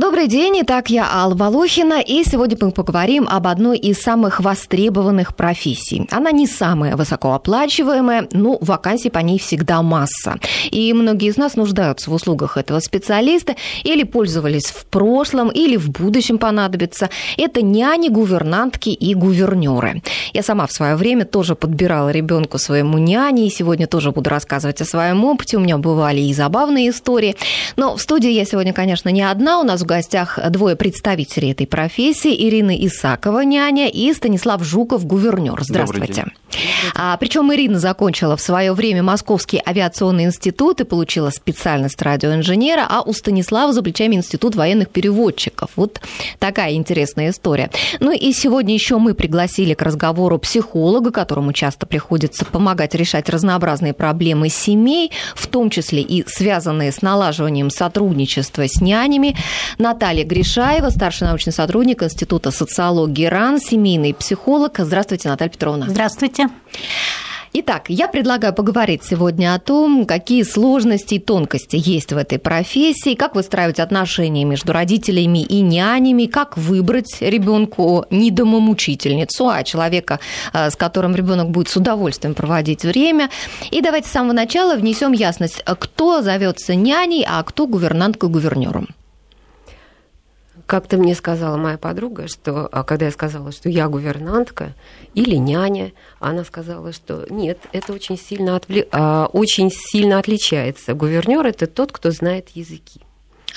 Добрый день, итак, я Алла Волохина, и сегодня мы поговорим об одной из самых востребованных профессий. Она не самая высокооплачиваемая, но вакансий по ней всегда масса. И многие из нас нуждаются в услугах этого специалиста или пользовались в прошлом, или в будущем понадобится. Это няни, гувернантки и гувернеры. Я сама в свое время тоже подбирала ребенку своему няне, и сегодня тоже буду рассказывать о своем опыте. У меня бывали и забавные истории. Но в студии я сегодня, конечно, не одна. У нас гостях двое представителей этой профессии. Ирина Исакова, няня, и Станислав Жуков, гувернер. Здравствуйте. А, причем Ирина закончила в свое время Московский авиационный институт и получила специальность радиоинженера, а у Станислава за плечами Институт военных переводчиков. Вот такая интересная история. Ну и сегодня еще мы пригласили к разговору психолога, которому часто приходится помогать решать разнообразные проблемы семей, в том числе и связанные с налаживанием сотрудничества с нянями. Наталья Гришаева, старший научный сотрудник Института социологии РАН, семейный психолог. Здравствуйте, Наталья Петровна. Здравствуйте. Итак, я предлагаю поговорить сегодня о том, какие сложности и тонкости есть в этой профессии, как выстраивать отношения между родителями и нянями, как выбрать ребенку не домомучительницу, а человека, э, с которым ребенок будет с удовольствием проводить время. И давайте с самого начала внесем ясность, кто зовется няней, а кто гувернанткой гувернером. Как-то мне сказала моя подруга, что а когда я сказала, что я гувернантка или няня, она сказала, что нет, это очень сильно, отвли... а, очень сильно отличается. Гувернер это тот, кто знает языки.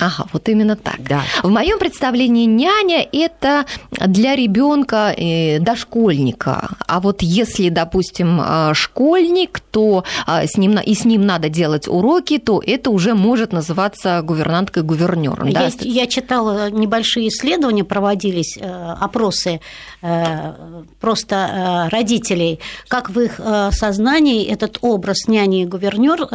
Ага, вот именно так. Да. В моем представлении няня это для ребенка э, дошкольника. А вот если, допустим, э, школьник, то э, с ним, и с ним надо делать уроки, то это уже может называться гувернанткой гувернером. Я, да? я читала небольшие исследования, проводились опросы просто родителей, как в их сознании этот образ няни и гувернер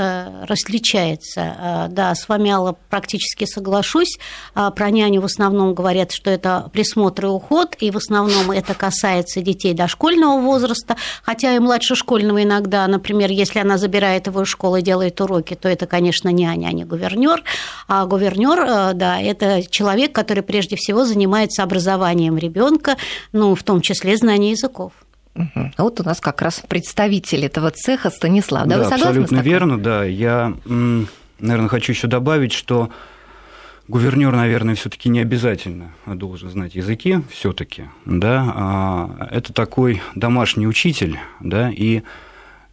различается. Да, с вами Алла практически соглашусь. А, про няню в основном говорят, что это присмотр и уход, и в основном это касается детей дошкольного возраста, хотя и младшешкольного иногда, например, если она забирает его из школы и делает уроки, то это, конечно, няня, а не гувернер. А гувернер, э, да, это человек, который прежде всего занимается образованием ребенка, ну, в том числе знанием языков. Угу. А вот у нас как раз представитель этого цеха Станислав. Да, да вы согласны абсолютно верно, да. Я, наверное, хочу еще добавить, что Гувернер, наверное, все-таки не обязательно должен знать языки, все-таки, да, а это такой домашний учитель, да, и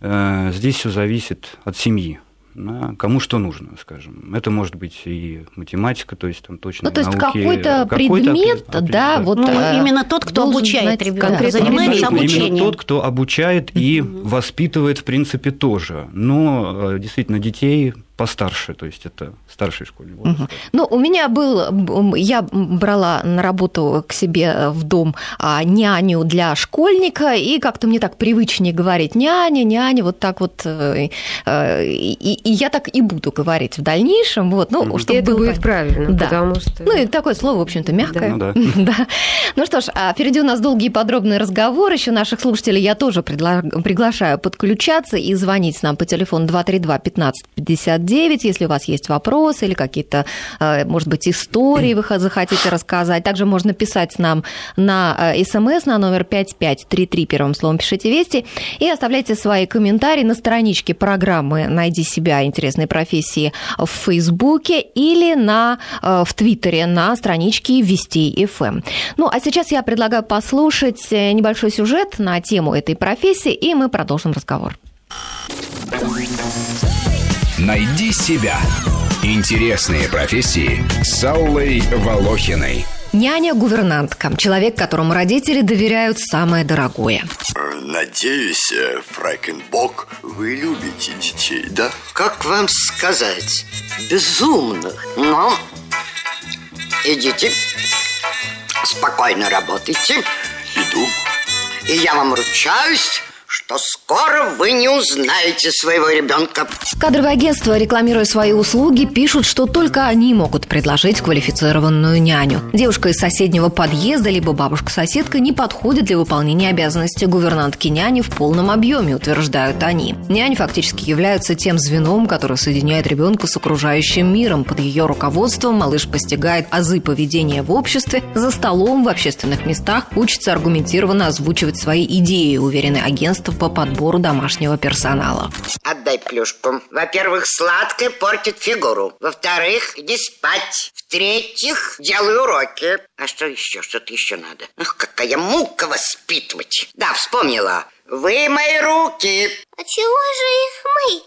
э, здесь все зависит от семьи. Да, кому что нужно, скажем. Это может быть и математика, то есть там точно. Ну, то есть науки, какой-то предмет, какой да, вот ну, э, именно тот, кто обучает ребенка, занимается обучением. Именно тот, кто обучает и воспитывает, в принципе, тоже. Но э, действительно детей постарше, то есть это старший школьный возраст. Угу. Ну, у меня был, я брала на работу к себе в дом а, няню для школьника, и как-то мне так привычнее говорить няня, няня, вот так вот, э, э, и, и я так и буду говорить в дальнейшем, вот, ну, угу. чтобы это было будет правильно, да. потому что... Ну, и такое слово, в общем-то, мягкое. Да. Ну, да. да. Ну что ж, а впереди у нас долгий и подробный разговор, еще наших слушателей я тоже приглашаю подключаться и звонить нам по телефону 232 15 50 9, если у вас есть вопросы или какие-то, э, может быть, истории вы захотите рассказать. Также можно писать нам на э, смс на номер 5533, первым словом пишите «Вести», и оставляйте свои комментарии на страничке программы «Найди себя. Интересные профессии» в Фейсбуке или на, э, в Твиттере на страничке «Вести FM». Ну, а сейчас я предлагаю послушать небольшой сюжет на тему этой профессии, и мы продолжим разговор. Найди себя. Интересные профессии с Аллой Волохиной. Няня-гувернантка. Человек, которому родители доверяют самое дорогое. Надеюсь, э, Фрайкенбок, вы любите детей, да? Как вам сказать? Безумно. Но идите, спокойно работайте. Иду. И я вам ручаюсь, что скоро вы не узнаете своего ребенка. Кадровые агентства, рекламируя свои услуги, пишут, что только они могут предложить квалифицированную няню. Девушка из соседнего подъезда, либо бабушка-соседка не подходит для выполнения обязанностей гувернантки няни в полном объеме, утверждают они. Нянь фактически являются тем звеном, которое соединяет ребенка с окружающим миром. Под ее руководством малыш постигает азы поведения в обществе, за столом, в общественных местах, учится аргументированно озвучивать свои идеи, уверены по подбору домашнего персонала. Отдай плюшку. Во-первых, сладкое портит фигуру. Во-вторых, иди спать. В-третьих, делай уроки. А что еще? Что-то еще надо. Ах, какая мука воспитывать. Да, вспомнила. Вы мои руки. А чего же их мыть?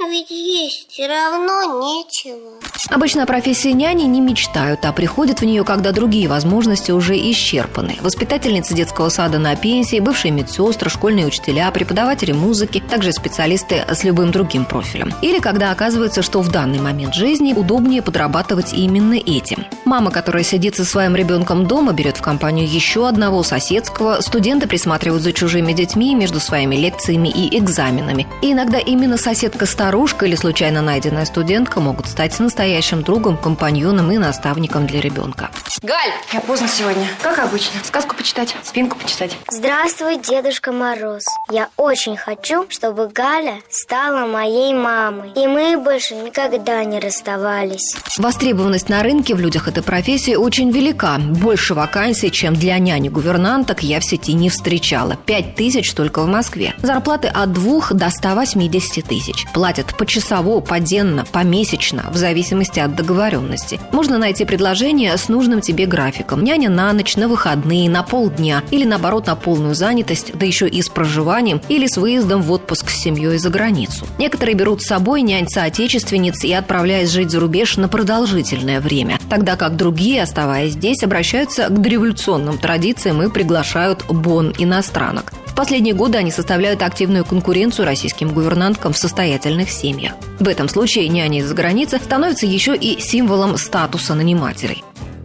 Ведь есть равно нечего. Обычно о профессии няни не мечтают, а приходят в нее, когда другие возможности уже исчерпаны. Воспитательницы детского сада на пенсии, бывшие медсестры, школьные учителя, преподаватели музыки, также специалисты с любым другим профилем. Или когда оказывается, что в данный момент жизни удобнее подрабатывать именно этим. Мама, которая сидит со своим ребенком дома, берет в компанию еще одного соседского, студенты присматривают за чужими детьми между своими лекциями и экзаменами. И иногда именно соседка Соседка-старушка или случайно найденная студентка могут стать настоящим другом, компаньоном и наставником для ребенка. Галь, я поздно сегодня. Как обычно. Сказку почитать, спинку почесать. Здравствуй, Дедушка Мороз. Я очень хочу, чтобы Галя стала моей мамой. И мы больше никогда не расставались. Востребованность на рынке в людях этой профессии очень велика. Больше вакансий, чем для няни-гувернанток, я в сети не встречала. Пять тысяч только в Москве. Зарплаты от двух до 180 тысяч. Платят почасово, поденно, помесячно, в зависимости от договоренности. Можно найти предложение с нужным тебе графиком. Няня на ночь, на выходные, на полдня или наоборот на полную занятость, да еще и с проживанием или с выездом в отпуск с семьей за границу. Некоторые берут с собой нянь соотечественниц и отправляясь жить за рубеж на продолжительное время, тогда как другие, оставаясь здесь, обращаются к дореволюционным традициям и приглашают бон иностранок. В последние годы они составляют активную конкуренцию российским гувернанткам в состоятельных семьях. В этом случае няни из-за границы становятся еще и символом статуса нанимателей.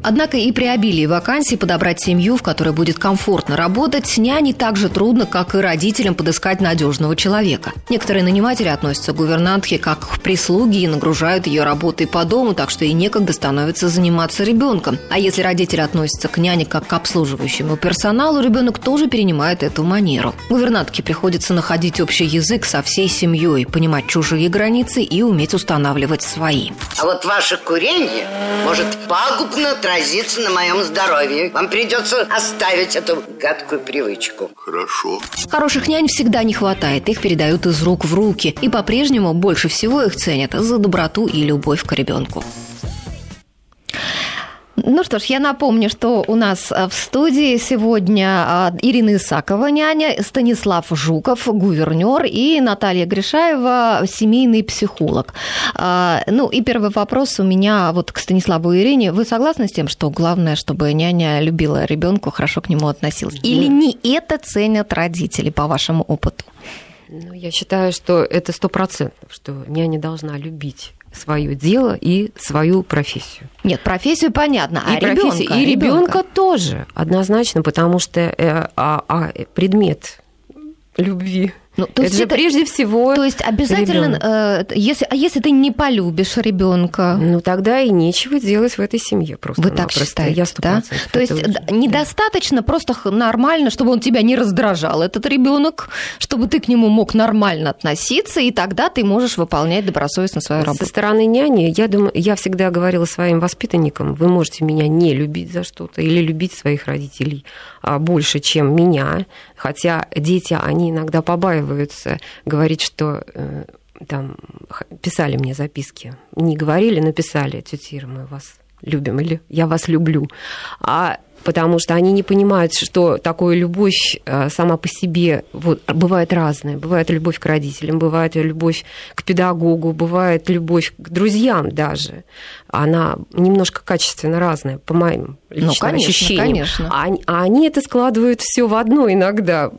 Однако и при обилии вакансий подобрать семью, в которой будет комфортно работать, няне так же трудно, как и родителям подыскать надежного человека. Некоторые наниматели относятся к гувернантке как к прислуге и нагружают ее работой по дому, так что и некогда становится заниматься ребенком. А если родители относятся к няне как к обслуживающему персоналу, ребенок тоже перенимает эту манеру. Гувернантке приходится находить общий язык со всей семьей, понимать чужие границы и уметь устанавливать свои. А вот ваше курение может пагубно отразиться на моем здоровье. Вам придется оставить эту гадкую привычку. Хорошо. Хороших нянь всегда не хватает, их передают из рук в руки, и по-прежнему больше всего их ценят за доброту и любовь к ребенку. Ну что ж, я напомню, что у нас в студии сегодня а, Ирина Исакова, няня, Станислав Жуков, гувернер, и Наталья Гришаева, семейный психолог. А, ну и первый вопрос у меня вот к Станиславу и Ирине. Вы согласны с тем, что главное, чтобы няня любила ребенка, хорошо к нему относилась? Или не это ценят родители, по вашему опыту? Ну, я считаю, что это сто процентов, что няня должна любить свое дело и свою профессию. Нет, профессию понятно, а и ребенка, и ребенка тоже однозначно, потому что э, а, а предмет любви ну, то это есть же это, прежде всего. То есть обязательно, э, если, а если ты не полюбишь ребенка? Ну тогда и нечего делать в этой семье просто. Вы так считаете, Я да? То есть уже... недостаточно просто нормально, чтобы он тебя не раздражал, этот ребенок, чтобы ты к нему мог нормально относиться, и тогда ты можешь выполнять добросовестно свою работу. Со стороны няни, я думаю, я всегда говорила своим воспитанникам, вы можете меня не любить за что-то или любить своих родителей больше, чем меня, хотя дети, они иногда побаиваются говорить, что э, там писали мне записки. Не говорили, но писали, тетя Ира, мы вас любим, или я вас люблю. А потому что они не понимают, что такое любовь э, сама по себе вот, бывает разная. Бывает любовь к родителям, бывает любовь к педагогу, бывает любовь к друзьям даже. Она немножко качественно разная, по моим личным ну, конечно, ощущениям. Конечно. А, а они это складывают все в одно иногда,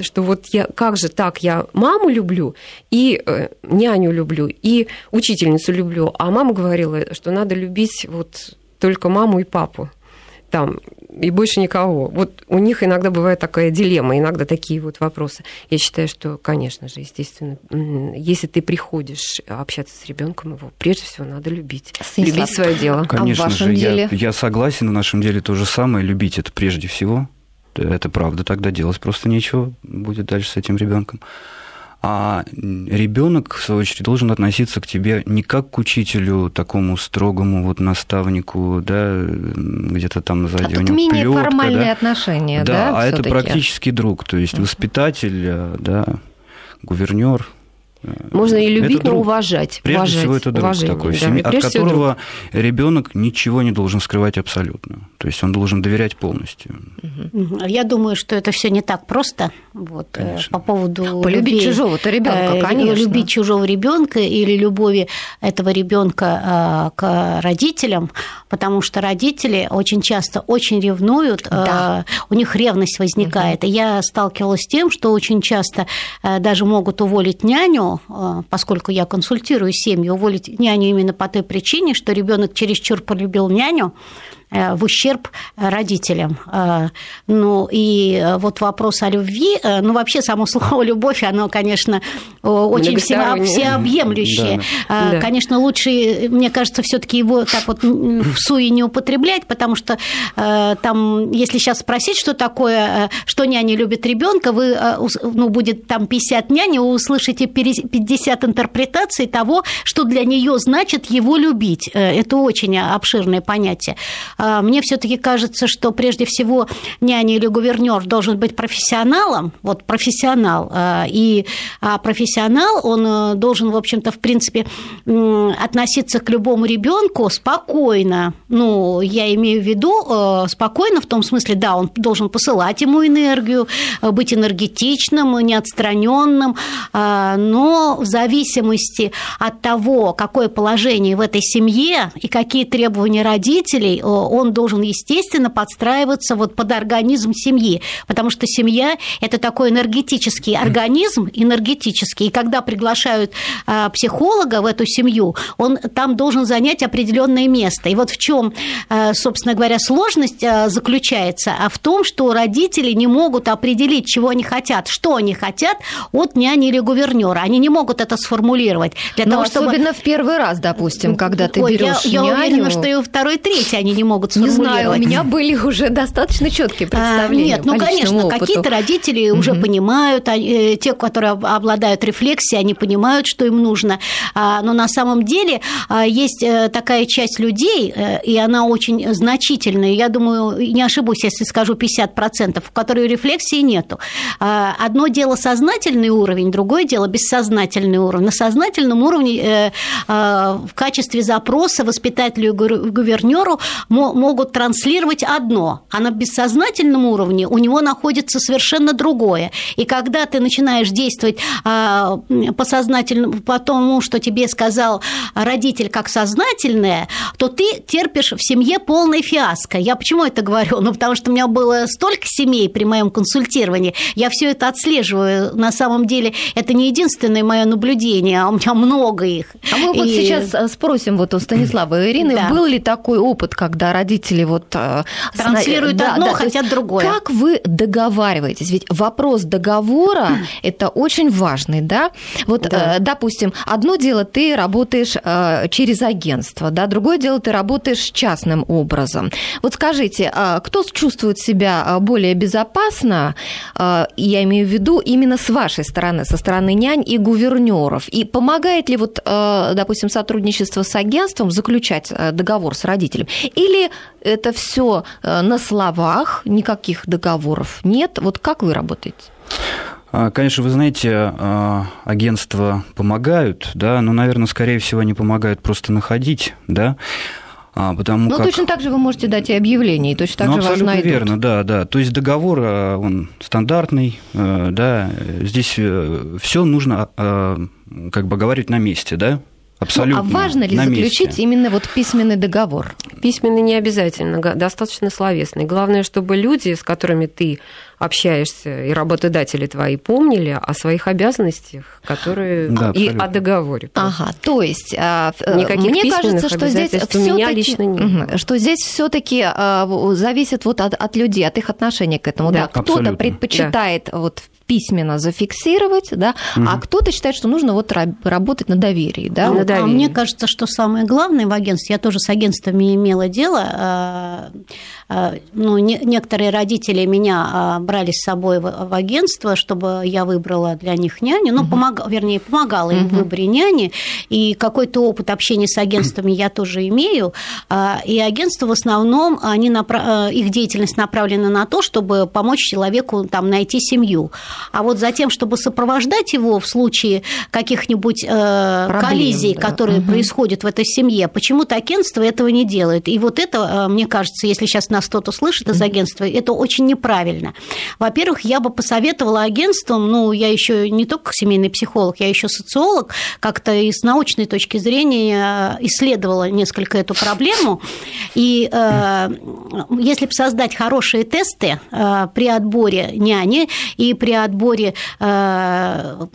что вот я как же так, я маму люблю и э, няню люблю, и учительницу люблю, а мама говорила, что надо любить вот только маму и папу там и больше никого. Вот у них иногда бывает такая дилемма, иногда такие вот вопросы. Я считаю, что, конечно же, естественно, если ты приходишь общаться с ребенком, его прежде всего надо любить. Станислав, любить свое дело. Конечно а в же, деле? Я, я согласен, в нашем деле то же самое. Любить это прежде всего. Это правда, тогда делать просто нечего будет дальше с этим ребенком. А ребенок, в свою очередь, должен относиться к тебе не как к учителю, такому строгому вот наставнику, да, где-то там сзади а у него менее плётка, формальные да? отношения, да? Да, а это практически друг, то есть воспитатель, э, да, гувернер, можно и любить, это но друг. уважать. Прежде уважать, всего, это друг уважение, такой, да. семьи, от которого ребенок ничего не должен скрывать абсолютно. То есть он должен доверять полностью. Я думаю, что это все не так просто. Вот, э, конечно. по поводу полюбить любви, чужого-то ребенка, э, конечно. Любить чужого ребенка или любови этого ребенка э, к родителям, потому что родители очень часто очень ревнуют, да. у них ревность возникает. Угу. И я сталкивалась с тем, что очень часто даже могут уволить няню Э, поскольку я консультирую семьи, уволить няню именно по той причине, что ребенок чересчур полюбил няню, в ущерб родителям. Э, ну и вот вопрос о любви, э, ну вообще само слово любовь, оно, конечно, очень всеобъемлющее. Да. Конечно, лучше, мне кажется, все-таки его так вот в суе не употреблять, потому что там, если сейчас спросить, что такое, что няня любит ребенка, вы, ну, будет там 50 няни, вы услышите 50 интерпретаций того, что для нее значит его любить. Это очень обширное понятие. А, мне все-таки кажется, что прежде всего няня или гувернер должен быть профессионалом, вот профессионал, а, и а профессионал, он э, должен, в общем-то, в принципе, относиться к любому ребенку спокойно. Ну, я имею в виду э, спокойно в том смысле, да, он должен посылать ему энергию, э, быть энергетичным, неотстраненным, но в зависимости от того, какое положение в этой семье и какие требования родителей, он должен, естественно, подстраиваться вот под организм семьи, потому что семья – это такой энергетический организм, энергетический, и когда приглашают а, психолога в эту семью, он там должен занять определенное место. И вот в чем, а, собственно говоря, сложность а, заключается, а в том, что родители не могут определить, чего они хотят, что они хотят от няни или гувернера. Они не могут это сформулировать. Для Но ну, того, особенно чтобы... в первый раз, допустим, когда ты Ой, берешь я, няню... я уверена, что и второй, третий они не могут могут Не знаю, у меня были уже достаточно четкие представления. А, нет, ну, конечно, какие-то родители угу. уже понимают, а, э, те, которые обладают рефлексией, они понимают, что им нужно. А, но на самом деле а, есть э, такая часть людей, э, и она очень значительная, я думаю, не ошибусь, если скажу 50%, в которой рефлексии нету. Одно дело сознательный уровень, другое дело бессознательный уровень. На сознательном уровне в качестве запроса воспитателю и гувернеру могут транслировать одно, а на бессознательном уровне у него находится совершенно другое. И когда ты начинаешь действовать а, по сознательному, по тому, что тебе сказал родитель как сознательное, то ты терпишь в семье полное фиаско. Я почему это говорю? Ну, потому что у меня было столько семей при моем консультировании, я все это отслеживаю. На самом деле это не единственное мое наблюдение, а у меня много их. А мы и... вот сейчас э, спросим вот у Станислава и Ирины, да. был ли такой опыт, когда родители вот... Э, Транслируют да, одно, да, хотят другое. Как вы договариваетесь? Ведь вопрос договора – это очень важный, да? Вот, да. Э, допустим, одно дело ты работаешь э, через агентство, да, другое дело ты работаешь частным образом. Вот скажите, кто чувствует себя более безопасно, я имею в виду именно с вашей стороны, со стороны нянь и гувернеров, и помогает ли вот, допустим, сотрудничество с агентством заключать договор с родителем? Или это все э, на словах, никаких договоров нет? Вот как вы работаете? А, конечно, вы знаете, а, агентства помогают, да, но, наверное, скорее всего, они помогают просто находить, да, а, потому ну, как... точно так же вы можете дать и объявление, и точно так ну, же вас найдут. верно, да, да. То есть договор, он стандартный, да, здесь э, все нужно как бы говорить на месте, да, Абсолютно. Ну, а важно ли на заключить месте. именно вот письменный договор? Письменный не обязательно, достаточно словесный. Главное, чтобы люди, с которыми ты общаешься, и работодатели твои помнили о своих обязанностях, которые Да, и абсолютно. о договоре. просто. Ага, то есть а, э, Никаких мне кажется, что здесь было. что здесь все-таки зависит вот от, от людей, от их отношения к этому. Да, Да, кто-то предпочитает вот письменно зафиксировать, да, а кто-то считает, что нужно вот ра- работать на доверии, да. На вот. А доверие. мне кажется, что самое главное в агентстве, я тоже с агентствами имела дело, а, а, ну, не- некоторые родители меня а, брали с собой в, в агентство, чтобы я выбрала для них няню, ну, помогала, вернее, помогала им в выборе няни, и какой-то опыт общения с агентствами я тоже имею, А, и агентства в основном, они напра- э, их деятельность направлена на то, чтобы помочь человеку там, найти семью. А вот за тем, чтобы сопровождать его в случае каких-нибудь э, Проблем, коллизий, да. которые Мгм. происходят в этой семье, почему-то агентство этого не делает. И вот это, э, мне кажется, если сейчас нас кто-то слышит из агентства, это очень неправильно. Во-первых, я бы посоветовала агентствам, ну, я еще не только семейный психолог, я еще социолог, как-то и с научной точки зрения э, исследовала несколько эту проблему. И э, если бы создать хорошие тесты э, при отборе няни и при отборе э,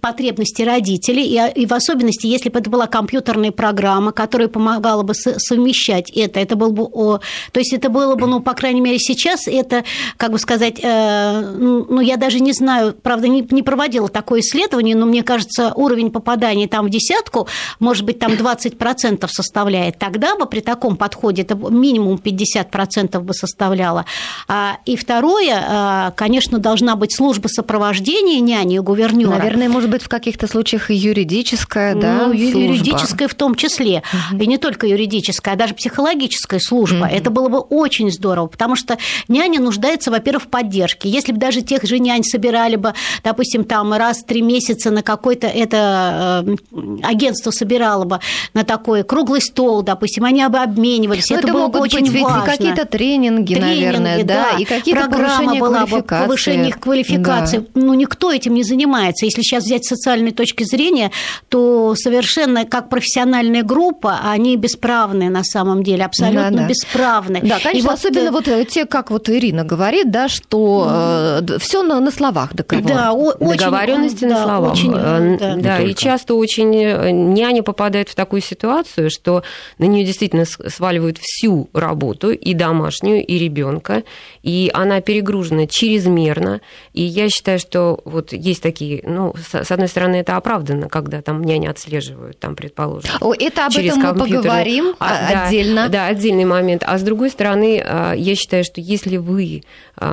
потребностей родителей, и, и в особенности, если бы это была компьютерная программа, которая помогала бы со- совмещать это, это был бы, о, то есть это было бы, ну, по крайней мере, сейчас это, как бы сказать, э, ну, ну, я даже не знаю, правда, не, не проводила такое исследование, но мне кажется, уровень попадания там в десятку, может быть, там 20% составляет. Тогда бы при таком подходе это минимум 50% бы составляло. А, И второе, а, конечно, должна быть служба сопровождения няни у гувернера. Наверное, может быть, в каких-то случаях и юридическая, да, Ну, служба. юридическая в том числе. И не только юридическая, а даже психологическая служба. Это было бы очень здорово, потому что няня нуждается, во-первых, в поддержке. Если бы даже тех же нянь собирали бы, допустим, там раз в три месяца на какой-то это э, агентство собирало бы на такой круглый стол, допустим, они бы обменивались. Ну, это, это было могут бы очень быть и важно. какие-то тренинги, наверное, да, и какие-то Программа была бы, повышение их квалификации. Ну, никто этим не занимается. Если сейчас взять с социальной точки зрения, то совершенно как профессиональная группа, они бесправные на самом деле, абсолютно Да, да. бесправны. Да, И конечно, вот, особенно э, вот э, те, как вот Ирина говорит, да, что все на, на словах договор. Да, о- очень- договоренности на да, словах. очень, Э, да. да, и часто очень э, няня попадает в такую ситуацию, что на нее действительно сваливают всю работу, и домашнюю, и ребенка, и она перегружена чрезмерно. И я считаю, что вот есть такие, ну, с одной стороны, это оправданно, когда там няня отслеживают, там, предположим, О, Это об через этом мы компьютер. поговорим А, а, да, отдельно. Да, отдельный момент. А с другой стороны, а, я считаю, что если вы э,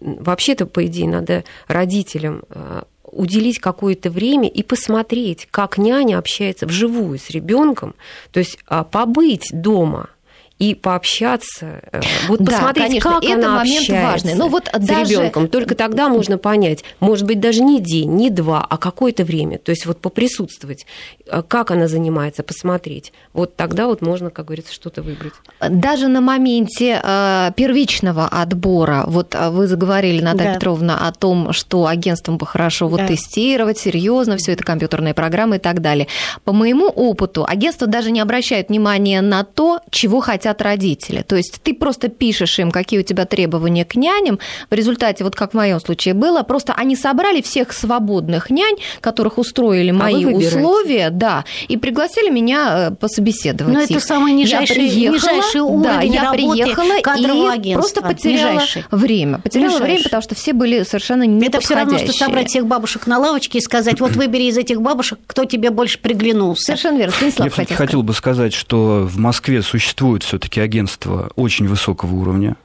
вообще-то, по идее, надо родителям а, уделить какое-то время и посмотреть, как няня общается вживую с ребенком, то есть а, побыть дома и пообщаться, э, вот Да, посмотреть, конечно, как это она момент общается важный. Но вот с даже- ребенком. Только тогда можно понять, может быть, даже не день, не два, а какое-то время. То есть вот поприсутствовать, э, как она занимается, посмотреть. Вот тогда вот можно, как говорится, что-то выбрать. Даже на моменте э, первичного отбора, вот вы заговорили, Наталья Да. Петровна, о том, что агентствам бы хорошо вот Да. тестировать серьезно все это компьютерные программы и так далее. По моему опыту, агентства даже не обращают внимания на то, чего хотят родители. То есть ты просто пишешь им, какие у тебя требования к няням. В результате, вот как в моем случае было, просто они собрали всех свободных нянь, которых устроили А вы мои выбираете. условия, да, и пригласили меня э, пособеседовать. Но это их. самый Я нижайший- приехала, нижайший да, уровень я работы приехала кадрового и агентства. просто потеряла Нижайший. время. Потеряла Нижайший. время, потому что все были совершенно не Это все равно, что собрать всех бабушек на лавочке и сказать, вот выбери из этих бабушек, кто тебе больше приглянулся. Совершенно верно. Станислав Я хотел хотел бы сказать, что в Москве существует все-таки агентство очень высокого уровня.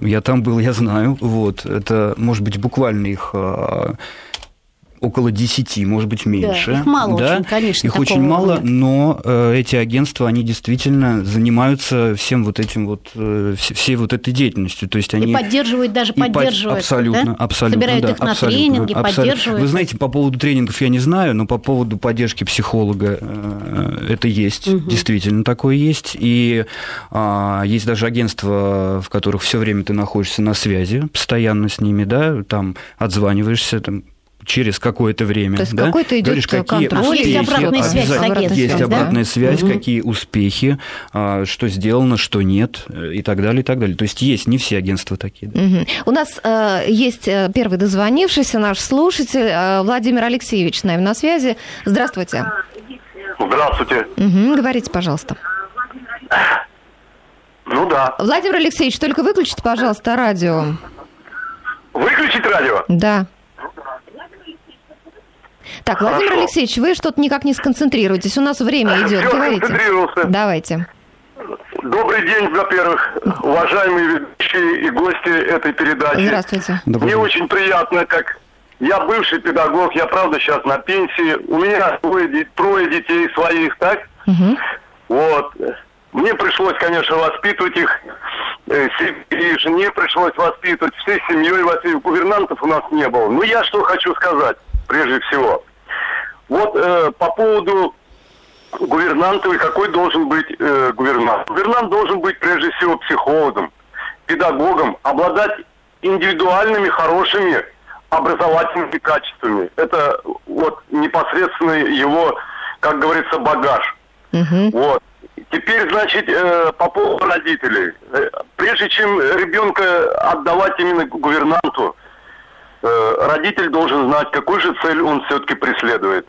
Я там был, я знаю. Вот. Это, может быть, буквально их а, около 10, может быть, меньше. их мало да? очень, конечно, Их очень мало, уровня. но э, эти агентства, они действительно занимаются всем вот этим вот, э, вс- всей вот этой деятельностью. То есть они... И поддерживают, даже И под- поддерживают. Абсолютно, да? абсолютно. Собирают да, их на абсолютно, тренинги, абсолютно. поддерживают. Вы знаете, по поводу тренингов я не знаю, но по поводу поддержки психолога э, это есть, действительно такое есть. И а, есть даже агентства, в которых все время ты находишься на связи, постоянно с ними, да, там отзваниваешься, там через какое-то время. То есть да? какой-то идет Говоришь, какие контроль, успехи, есть обратная связь агентством, есть да? обратная связь, Мгм. какие успехи, а, что сделано, что нет, э, и так далее, и так далее. То есть есть, не все агентства такие. да. Мгм. У нас э, есть э, первый дозвонившийся наш слушатель э, Владимир Алексеевич с нами на связи. Здравствуйте. Здравствуйте. Мгм, говорите, пожалуйста. Ну да. Владимир Алексеевич, только выключите, пожалуйста, радио. Выключить радио? Да. Так, Владимир Хорошо. Алексеевич, вы что-то никак не сконцентрируетесь. У нас время идет. Всё, Говорите. сконцентрировался. Давайте. Добрый день, во-первых, уважаемые ведущие и гости этой передачи. Здравствуйте. Добрый Мне день. очень приятно, как я бывший педагог, я правда сейчас на пенсии, у меня трое, де- трое детей своих, так? Мгм. Вот. Мне пришлось, конечно, воспитывать их, э, и жене пришлось воспитывать, всей семьей воспитывать. Гувернантов у нас не было. Ну, я что хочу сказать, прежде всего. Вот э, по поводу гувернантов и какой должен быть э, гувернант. Гувернант должен быть, прежде всего, психологом, педагогом, обладать индивидуальными, хорошими образовательными качествами. Это вот непосредственно его, как говорится, багаж. Мгм. Вот. Теперь, значит, э, по поводу родителей. Э, Прежде чем ребенка отдавать именно гувернанту, родитель должен знать, какую же цель он все-таки преследует.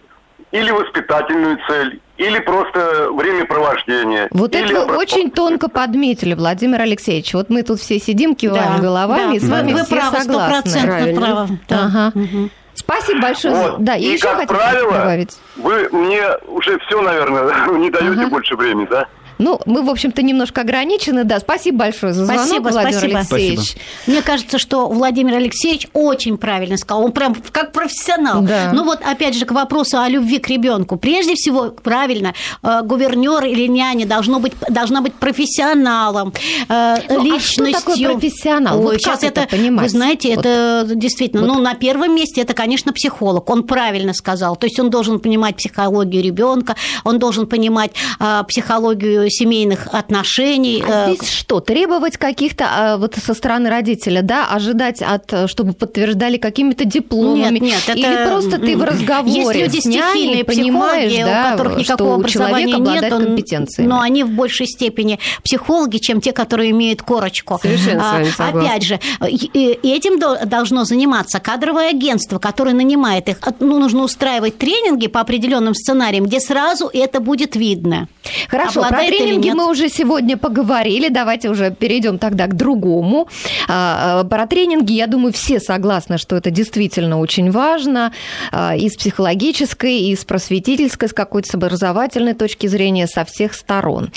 Или воспитательную цель, или просто времяпровождение. Вот или это вы образовательную очень тонко подметили, Владимир Алексеевич. Вот мы тут все сидим, киваем Да, головами, да. и с вами вы, все вы правы, согласны. Правильно. правы. Да. Ага. Мгм. Спасибо большое. за- Вот. Да, и, И, еще как хотите правило, добавить? Вы мне уже все, наверное, не даете Ага. больше времени, да? Ну, мы, в общем-то, немножко ограничены. Да, спасибо большое за звонок, Спасибо, Владимир спасибо. Алексеевич. Мне кажется, что Владимир Алексеевич очень правильно сказал. Он прям как профессионал. Да. Ну вот, опять же, к вопросу о любви к ребенку. Прежде всего, правильно, э, гувернер или няня должно быть, должна быть профессионалом, э, Ну, а личностью. что такое профессионал? Ой, Вот как сейчас это это, понимать? вы знаете, Вот. это действительно, Вот. ну, на первом месте это, конечно, психолог. Он правильно сказал. То есть он должен понимать психологию ребенка, он должен понимать э, психологию семейных отношений. А э, здесь что, требовать каких-то а, вот со стороны родителя, да, ожидать от, чтобы подтверждали какими-то дипломами? Нет, нет, это... Или просто ты в разговоре Есть люди с няней стихийные понимаешь, да, у которых никакого что обладает нет, он- компетенциями. но они в большей степени психологи, чем те, которые имеют корочку. Совершенно с вами А. Опять же, этим до- должно заниматься кадровое агентство, которое нанимает их. Ну, нужно устраивать тренинги по определенным сценариям, где сразу это будет видно. Хорошо, про Обладает или тренинги мы уже сегодня поговорили. Давайте уже перейдем тогда к другому. А, а, Про тренинги, я думаю, все согласны, что это действительно очень важно а, и с психологической, и с просветительской, с какой-то с образовательной точки зрения, со всех сторон.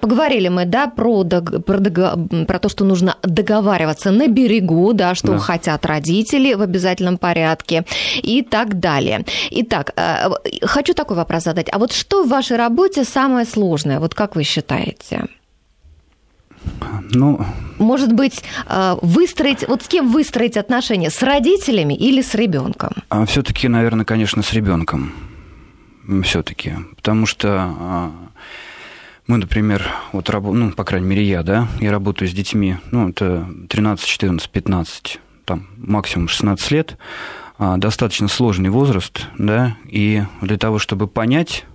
Поговорили мы, да, про, про, про то, что нужно договариваться на берегу, да, что Да. хотят родители в обязательном порядке и так далее. Итак, хочу такой вопрос задать. А вот что в вашей работе самое сложное? Вот как вы считаете? Ну, Может быть, э, выстроить, вот с кем выстроить отношения? С родителями или с ребенком? все-таки, наверное, конечно, с ребенком. Все-таки. Потому что а, мы, например, вот ну, по крайней мере, я, да, я работаю с детьми, ну, это 13, 14, 15, там, максимум 16 лет, а, достаточно сложный возраст, да, и для того, чтобы понять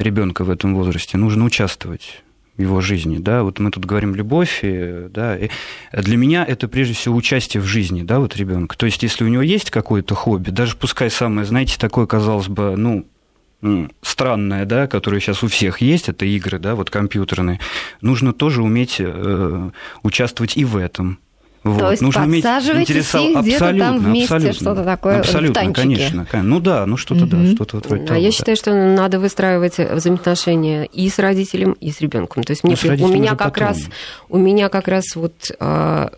ребенка в этом возрасте, нужно участвовать в его жизни, да, вот мы тут говорим любовь, и, да, и для меня это прежде всего участие в жизни, да, вот ребенка. То есть, если у него есть какое-то хобби, даже пускай самое, знаете, такое, казалось бы, ну, странное, да, которое сейчас у всех есть, это игры, да, вот компьютерные, нужно тоже уметь э, участвовать и в этом. Вот. То есть нужно уметь подсаживаетесь интересов- их где-то там вместе, абсолютно. что-то такое, в Абсолютно, танчике. конечно, конечно. Ну да, ну что-то да, Мгм. что-то вот А я да. считаю, что надо выстраивать взаимоотношения и с родителем, и с ребенком. То есть мне, Ну, при- у меня как потом. раз у меня как раз вот а,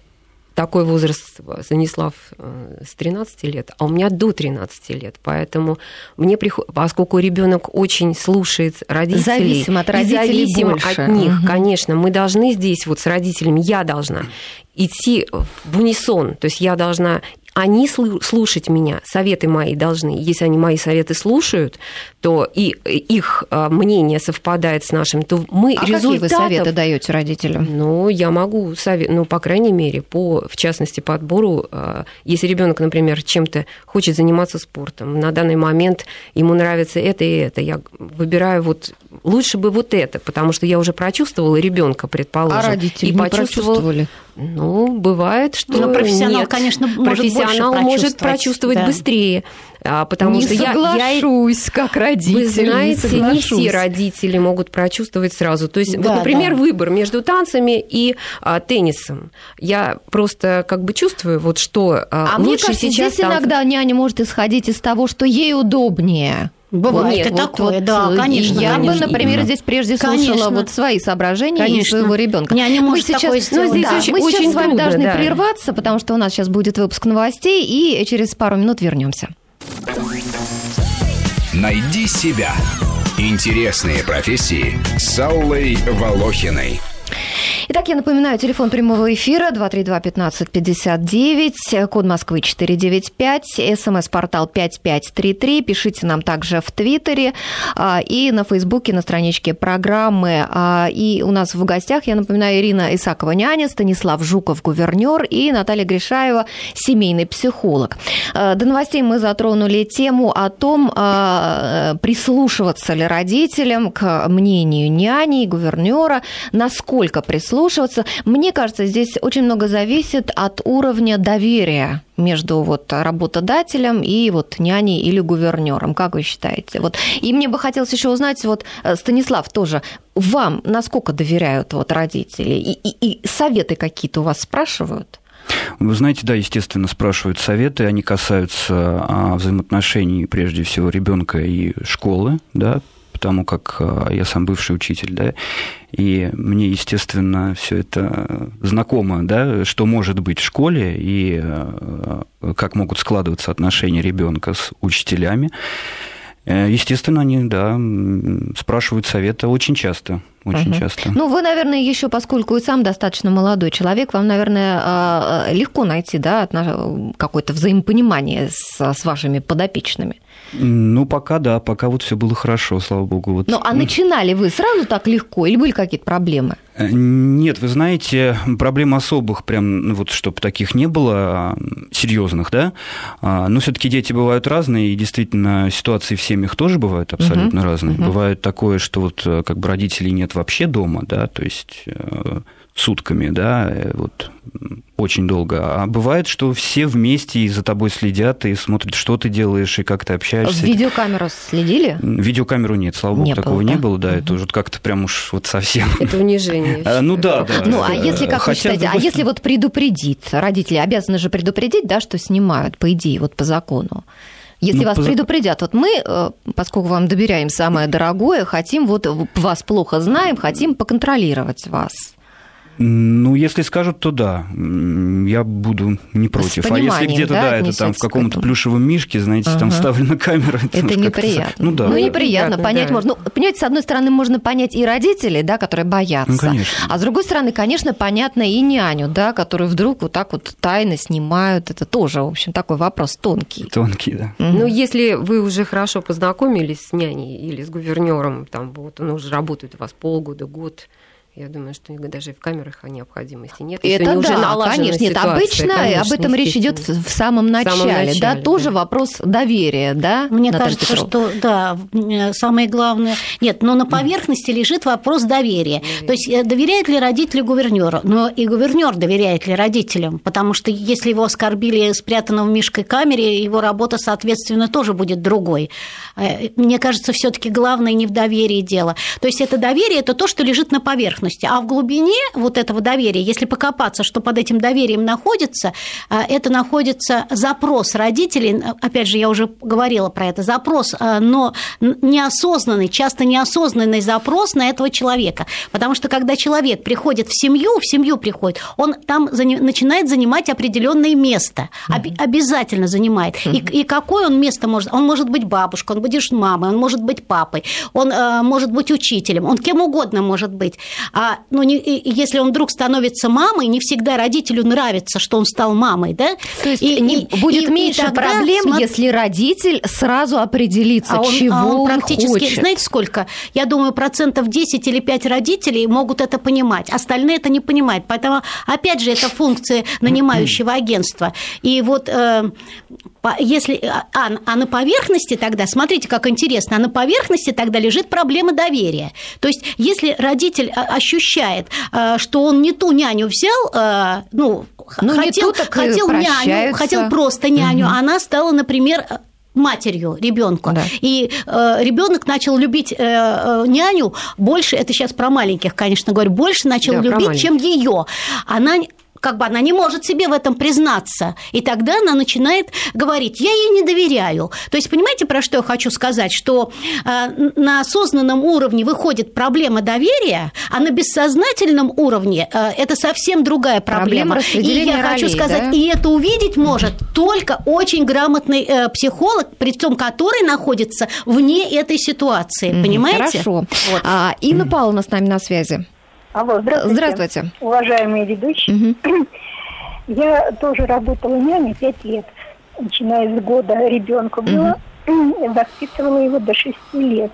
такой возраст Станислав э, с 13 лет, а у меня до 13 лет. Поэтому мне приходит, поскольку ребенок очень слушает родителей, Зависим от и родителей зависим больше. от них, Мгм. конечно, мы должны здесь вот с родителями, я должна идти в унисон, то есть я должна они слушать меня, советы мои должны. Если они мои советы слушают, то и их а, мнение совпадает с нашим, то мы а результатов... какие вы советы даете родителям? Ну, я могу совет, ну, по крайней мере, по, в частности, по отбору, а, если ребенок, например, чем-то хочет заниматься спортом, на данный момент ему нравится это и это, я выбираю вот лучше бы вот это, потому что я уже прочувствовала ребенка, предположим. А родители и не почувствовали? Ну, бывает, что Но профессионал, нет. конечно, может профессионал может прочувствовать да. быстрее, а, потому не что соглашусь, я, как родитель. Вы знаете, не, не все родители могут прочувствовать сразу. То есть, да, вот, например, да. выбор между танцами и а, теннисом. Я просто как бы чувствую, вот что а, а лучше мне кажется, сейчас здесь танцы... иногда няня может исходить из того, что ей удобнее. Бывает Нет, и вот, такое, вот, да, конечно. Я конечно. бы, например, здесь прежде конечно. слушала вот свои соображения конечно. и своего ребенка. Не, не мы сейчас, ну, здесь да, очень, мы очень сейчас с вами трудно, должны да. прерваться, потому что у нас сейчас будет выпуск новостей, и через пару минут вернемся. Найди себя. Интересные профессии с Аллой Волохиной. Итак, я напоминаю, телефон прямого эфира 232-1559, код Москвы 495, смс-портал 5533. Пишите нам также в Твиттере а, и на Фейсбуке, на страничке программы. А, и у нас в гостях, я напоминаю, Ирина Исакова, няня, Станислав Жуков, гувернер, и Наталья Гришаева, семейный психолог. А, до новостей мы затронули тему о том, прислушиваться ли родителям к мнению няни и гувернера, насколько прислушиваться прислушиваться. Мне кажется, здесь очень много зависит от уровня доверия между вот работодателем и вот няней или гувернером. Как вы считаете? Вот. И мне бы хотелось еще узнать, вот, э, Станислав, тоже, вам насколько доверяют вот родители? И, и, и советы какие-то у вас спрашивают? Вы знаете, да, естественно, спрашивают советы, они касаются а, взаимоотношений прежде всего ребенка и школы, да, потому как а, я сам бывший учитель, да, и мне, естественно, все это знакомо, да, что может быть в школе и а, как могут складываться отношения ребенка с учителями. Э, естественно, они, да, спрашивают совета очень часто. Очень угу. часто. Ну, вы, наверное, еще, поскольку и сам достаточно молодой человек, вам, наверное, легко найти да, какое-то взаимопонимание с, с вашими подопечными. Ну, пока да, пока вот все было хорошо, слава богу. Вот. Ну, а начинали вы сразу так легко или были какие-то проблемы? Э, нет, вы знаете, проблем особых, прям, ну, вот, чтобы таких не было, а, серьезных, да. А, но все-таки дети бывают разные, и действительно ситуации в семьях тоже бывают абсолютно uh-huh. разные. Uh-huh. Бывает такое, что вот э, как бы родителей нет вообще дома, да, то есть э, сутками, да, э, вот очень долго. А бывает, что все вместе и за тобой следят и смотрят, что ты делаешь и как ты общаешься. В видеокамеру следили? Видеокамеру нет, слава богу, не такого было, да? не было, да, угу. это уже как-то прям уж вот совсем. Это унижение. А, ну да, да. Ну а если, как вы считаете, а если вот предупредить, родители обязаны же предупредить, да, что снимают, по идее, вот по закону? Если ну, вас по... предупредят, вот мы, э, поскольку вам доверяем самое дорогое, хотим, вот вас плохо знаем, хотим поконтролировать вас. Ну, если скажут, то да, я буду не против. А если где-то, да, да это там в каком-то плюшевом мишке, знаете, ага. там вставлена камера. Это, это неприятно. Ну, да. Ну, неприятно, понять да. можно. Ну, понимаете, с одной стороны, можно понять и родителей, да, которые боятся. Ну, конечно. А с другой стороны, конечно, понятно и няню, да, которые вдруг вот так вот тайно снимают. Это тоже, в общем, такой вопрос тонкий. Тонкий, да. Угу. Ну, если вы уже хорошо познакомились с няней или с гувернером, там вот он уже работает у вас полгода, год, я думаю, что даже в камерах необходимости нет. Это да, уже конечно. Нет, обычно конечно, об этом речь идет в самом начале. самом начале да, да, тоже вопрос доверия, да? Мне Наталья кажется, Петрова? что да, самое главное. Нет, но на поверхности лежит вопрос доверия. Доверие. То есть э, доверяет ли родители гувернеру? Но и гувернер доверяет ли родителям? Потому что если его оскорбили спрятанного в мишкой камере, его работа, соответственно, тоже будет другой. Э, мне кажется, все-таки главное не в доверии дело. То есть это доверие это то, что лежит на поверхности поверхности. А в глубине вот этого доверия, если покопаться, что под этим доверием находится, а, это находится запрос родителей, опять же, я уже говорила про это, запрос, а, но неосознанный, часто неосознанный запрос на этого человека. Потому что когда человек приходит в семью, в семью приходит, он там начинает занимать определенное место, mm-hmm. обязательно занимает. Mm-hmm. И, и какое он место может? Он может быть бабушкой, он будет мамой, он может быть папой, он э, может быть учителем, он кем угодно может быть. А ну, не, если он вдруг становится мамой, не всегда родителю нравится, что он стал мамой, да? То есть и, не, и, будет и, меньше и тогда, проблем, смотри, если родитель сразу определится, а он, чего а он, он практически, хочет. Знаете, сколько? Я думаю, процентов 10 или 5 родителей могут это понимать, остальные это не понимают. Поэтому, опять же, это функция нанимающего агентства. И вот э, если, а, а, а на поверхности тогда, смотрите, как интересно, а на поверхности тогда лежит проблема доверия. То есть, если родитель ощущает, э, что он не ту няню взял, э, ну, ну хотел, хотел няню, хотел просто няню, угу. она стала, например, матерью ребенку. Да. И э, ребенок начал любить э, э, няню больше, это сейчас про маленьких, конечно, говорю, больше начал да, любить, чем ее. Она как бы она не может себе в этом признаться. И тогда она начинает говорить, я ей не доверяю. То есть, понимаете, про что я хочу сказать? Что э, на осознанном уровне выходит проблема доверия, а на бессознательном уровне э, это совсем другая проблема. проблема и я ролей, хочу сказать, да? и это увидеть может только очень грамотный э, психолог, при том который находится вне этой ситуации. Понимаете? Хорошо. Вот. А, Инна Павловна с нами на связи. Алло, здравствуйте. Здравствуйте. Уважаемые ведущие. Угу. Я тоже работала няней пять лет. Начиная с года ребенка было, угу. воспитывала его до шести лет.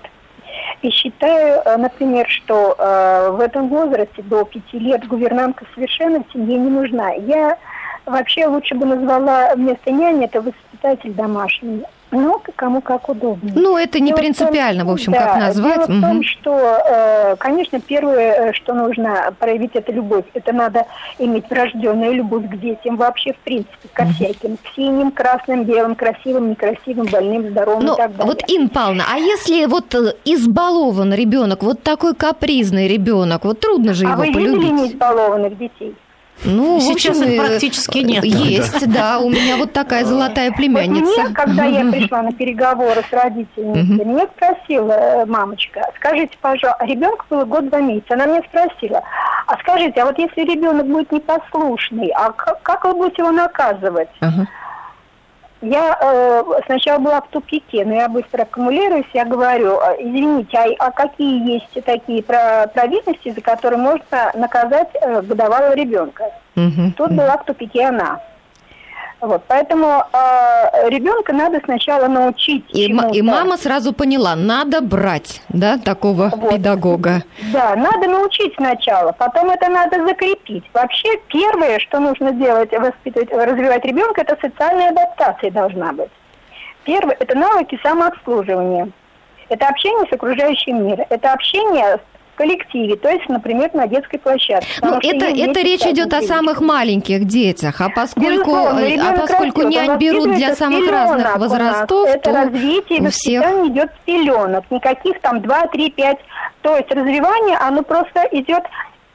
И считаю, э, например, что э, в этом возрасте до пяти лет гувернантка совершенно в семье не нужна. Я вообще лучше бы назвала вместо няни это воспитатель домашний. Ну, кому как удобно. Ну, это не дело принципиально, в, том, в общем, да, как назвать. Дело угу. в том, что, э, конечно, первое, э, что нужно проявить, это любовь. Это надо иметь врожденную любовь к детям, вообще, в принципе, ко угу. всяким. К синим, красным, белым, красивым, некрасивым, больным, здоровым Но и так далее. Вот, Инна Павловна, а если вот э, избалован ребенок, вот такой капризный ребенок, вот трудно же а его полюбить. А вы видели неизбалованных детей? Ну, сейчас общем, их практически нет. Есть, да. У меня вот такая золотая племянница. Вот мне, когда я пришла на переговоры с родителями, меня спросила э, мамочка, скажите, пожалуйста, ребенку было год два месяца, она мне спросила, а скажите, а вот если ребенок будет непослушный, а как, как вы будете его наказывать? Я э, сначала была в тупике, но я быстро аккумулируюсь, я говорю, «А, извините, а, а какие есть такие провинности, за которые можно наказать э, годовалого ребенка? Угу. Тут была в тупике она. Вот, поэтому э, ребенка надо сначала научить. И, и мама сразу поняла, надо брать, да, такого вот. педагога. Да, надо научить сначала, потом это надо закрепить. Вообще первое, что нужно делать, воспитывать, развивать ребенка, это социальная адаптация должна быть. Первое, это навыки самообслуживания. Это общение с окружающим миром. Это общение коллективе, то есть, например, на детской площадке. Ну, это, это речь идет о самых маленьких детях, а поскольку, а поскольку нянь берут для самых разных возрастов, это то развитие воспитание всех... идет с пеленок, никаких там 2, 3, 5, то есть развивание, оно просто идет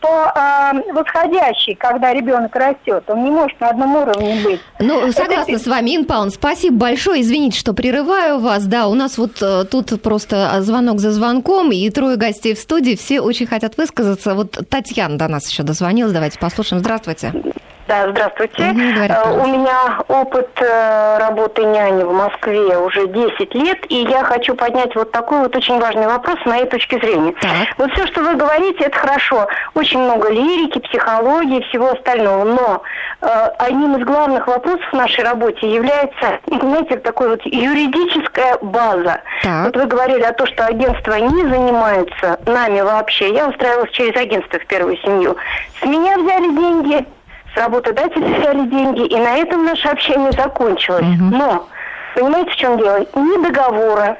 по э, восходящей, когда ребенок растет. Он не может на одном уровне быть. Ну, согласна Это... с вами, Ин Павловна, спасибо большое. Извините, что прерываю вас. Да, у нас вот э, тут просто звонок за звонком, и трое гостей в студии, все очень хотят высказаться. Вот Татьяна до нас еще дозвонилась, давайте послушаем. Здравствуйте. Да, здравствуйте. Угу, У меня опыт э, работы няни в Москве уже 10 лет, и я хочу поднять вот такой вот очень важный вопрос с моей точки зрения. Так. Вот все, что вы говорите, это хорошо. Очень много лирики, психологии, всего остального. Но э, одним из главных вопросов в нашей работе является, знаете, такой вот юридическая база. Так. Вот вы говорили о том, что агентство не занимается нами вообще. Я устраивалась через агентство в первую семью. С меня взяли деньги, с работодателя взяли деньги, и на этом наше общение закончилось. Угу. Но, понимаете, в чем дело? Ни договора,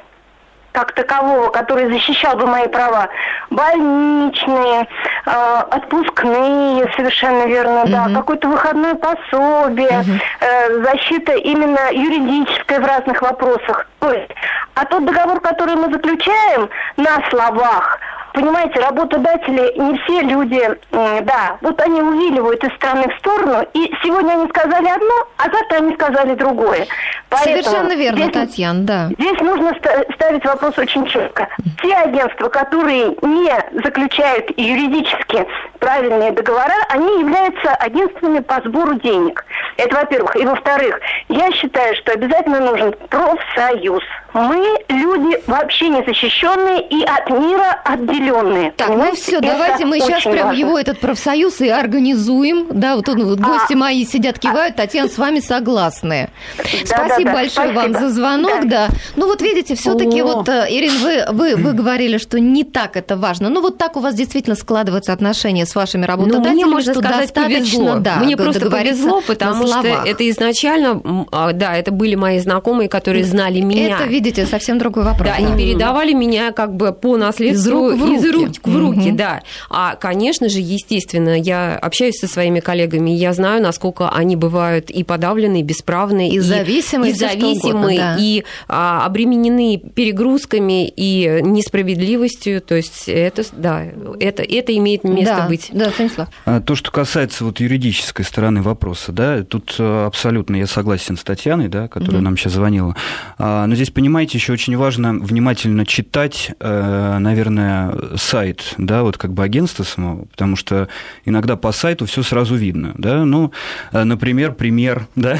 как такового, который защищал бы мои права. Больничные, э, отпускные, совершенно верно, угу. да, какое-то выходное пособие, угу. э, защита именно юридическая в разных вопросах. То есть, а тот договор, который мы заключаем на словах, понимаете, работодатели не все люди, да, вот они увиливают из страны в сторону, и сегодня они сказали одно, а завтра они сказали другое. Поэтому Совершенно верно, здесь, Татьяна, да. Здесь нужно ставить вопрос очень четко. Те агентства, которые не заключают юридически правильные договора, они являются агентствами по сбору денег. Это во-первых. И во-вторых, я считаю, что обязательно нужен профсоюз мы люди вообще не защищенные и от мира отделенные. Так, ну все, давайте мы сейчас прям важно. его этот профсоюз и организуем. Да, вот, он, вот а, гости мои сидят, кивают, Татьяна, с вами согласны. Да, спасибо да, да, большое спасибо. вам за звонок, да. да. Ну вот видите, все-таки вот, э, Ирина, вы, вы, вы говорили, что не так это важно. Ну вот так у вас действительно складываются отношения с вашими работодателями, ну, мне можно что сказать, повезло. Да, мне просто повезло, потому что это изначально, а, да, это были мои знакомые, которые знали меня. Это, видите, совсем другой вопрос. Да, они передавали меня как бы по наследству из рук в руки, из рук в руки угу. да. А, конечно же, естественно, я общаюсь со своими коллегами, я знаю, насколько они бывают и подавленные, и бесправные, и, и зависимые, и, зависимые, да. и а, обременены перегрузками и несправедливостью. То есть это, да, это, это имеет место да, быть. Да, Станислав. А, то, что касается вот юридической стороны вопроса, да, тут э, абсолютно я согласен с Татьяной, да, которая угу. нам сейчас звонила. А, но здесь, понимаете, еще очень важно внимательно читать, э, наверное, сайт, да, вот как бы агентства самого, потому что иногда по сайту все сразу видно, да, ну, э, например, пример, да,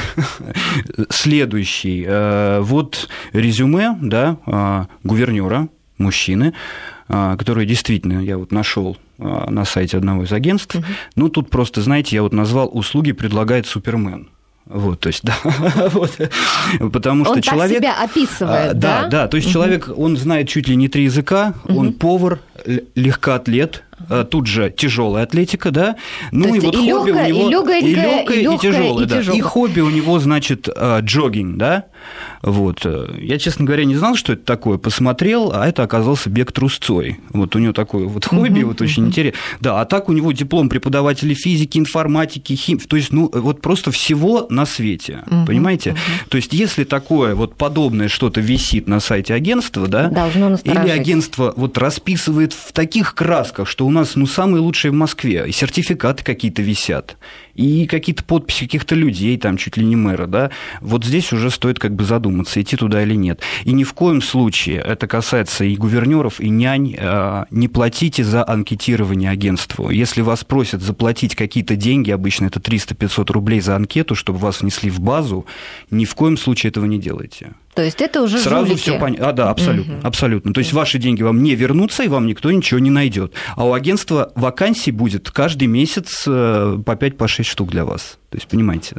следующий, вот резюме, да, гувернера, мужчины, который действительно я вот нашел на сайте одного из агентств. Угу. Ну, тут просто, знаете, я вот назвал услуги предлагает Супермен. Вот, то есть, да, вот, потому что он человек... Себя описывает, а, да? Да, да, то есть угу. человек, он знает чуть ли не три языка, угу. он повар, легкоатлет, тут же тяжелая атлетика, да, ну и вот и хобби легкая, у него... И легкая, и, легкая, и, и, и тяжелая, да. И хобби у него, значит, а, джогинг, да, вот. Я, честно говоря, не знал, что это такое. Посмотрел, а это оказался бег трусцой. Вот у него такое вот хобби, вот очень интересно. Да, а так у него диплом преподавателя физики, информатики, химии. То есть, ну, вот просто всего на свете. Понимаете? То есть, если такое вот подобное что-то висит на сайте агентства, да, или агентство вот расписывает в таких красках, что у нас, ну, самые лучшие в Москве, и сертификаты какие-то висят, и какие-то подписи каких-то людей, там, чуть ли не мэра, да, вот здесь уже стоит как бы задуматься, идти туда или нет. И ни в коем случае, это касается и гувернеров, и нянь, а, не платите за анкетирование агентству. Если вас просят заплатить какие-то деньги, обычно это 300-500 рублей за анкету, чтобы вас внесли в базу, ни в коем случае этого не делайте. То есть это уже Сразу все понятно. А, да, абсолютно, угу. абсолютно. То есть ваши деньги вам не вернутся, и вам никто ничего не найдет. А у агентства вакансий будет каждый месяц э, по 5-6 по штук для вас. То есть, понимаете,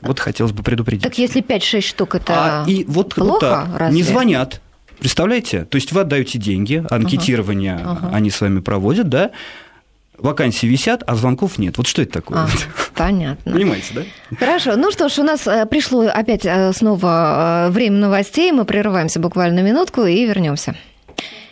вот хотелось бы предупредить. Так если 5-6 штук, это а, и вот, плохо, вот так. Разве? Не звонят. Представляете? То есть вы отдаете деньги, анкетирование ага, ага. они с вами проводят, да? Вакансии висят, а звонков нет. Вот что это такое? А, понятно. Понимаете, да? Хорошо. Ну что ж, у нас э, пришло опять э, снова э, время новостей. Мы прерываемся буквально минутку и вернемся.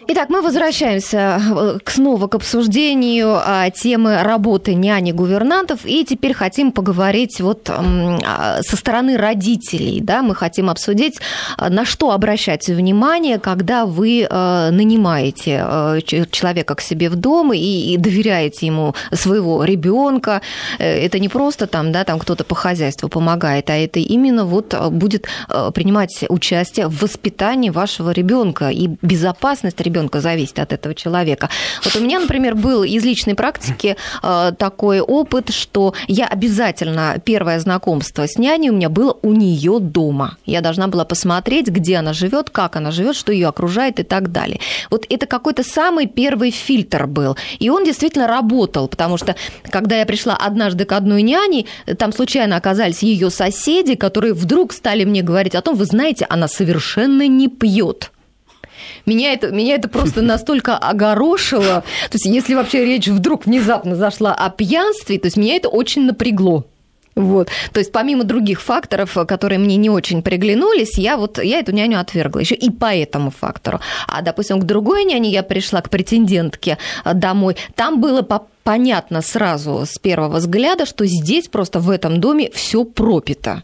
Итак, мы возвращаемся э, снова к обсуждению а, темы работы няни-гувернантов, и теперь хотим поговорить вот а, со стороны родителей, да, мы хотим обсудить, а, на что обращать внимание, когда вы нанимаете человека к себе в дом и доверяете ему своего ребенка. Э, это не просто там, да, там кто-то по хозяйству помогает, а это именно вот будет принимать участие в воспитании вашего ребенка. И безопасность ребенка ребенка зависит от этого человека. Вот у меня, например, был из личной практики э, такой опыт, что я обязательно первое знакомство с няней у меня было у нее дома. Я должна была посмотреть, где она живет, как она живет, что ее окружает и так далее. Вот это какой-то самый первый фильтр был. И он действительно работал, потому что когда я пришла однажды к одной няне, там случайно оказались ее соседи, которые вдруг стали мне говорить о том, вы знаете, она совершенно не пьет. Меня это, меня это просто настолько огорошило. То есть, если вообще речь вдруг внезапно зашла о пьянстве, то есть меня это очень напрягло. Вот. То есть помимо других факторов, которые мне не очень приглянулись, я вот я эту няню отвергла еще и по этому фактору. А, допустим, к другой няне я пришла, к претендентке домой, там было по понятно сразу с первого взгляда, что здесь просто в этом доме все пропито.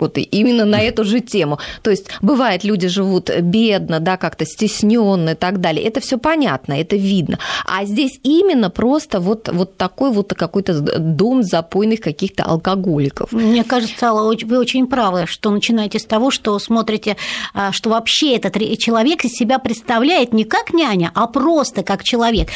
Вот именно на эту же тему. То есть бывает, люди живут бедно, да, как-то стесненно и так далее. Это все понятно, это видно. А здесь именно просто вот, вот такой вот какой-то дом запойных каких-то алкоголиков. Мне кажется, Алла, вы очень правы, что начинаете с того, что смотрите, а, что вообще этот человек из себя представляет не как няня, а просто как человек.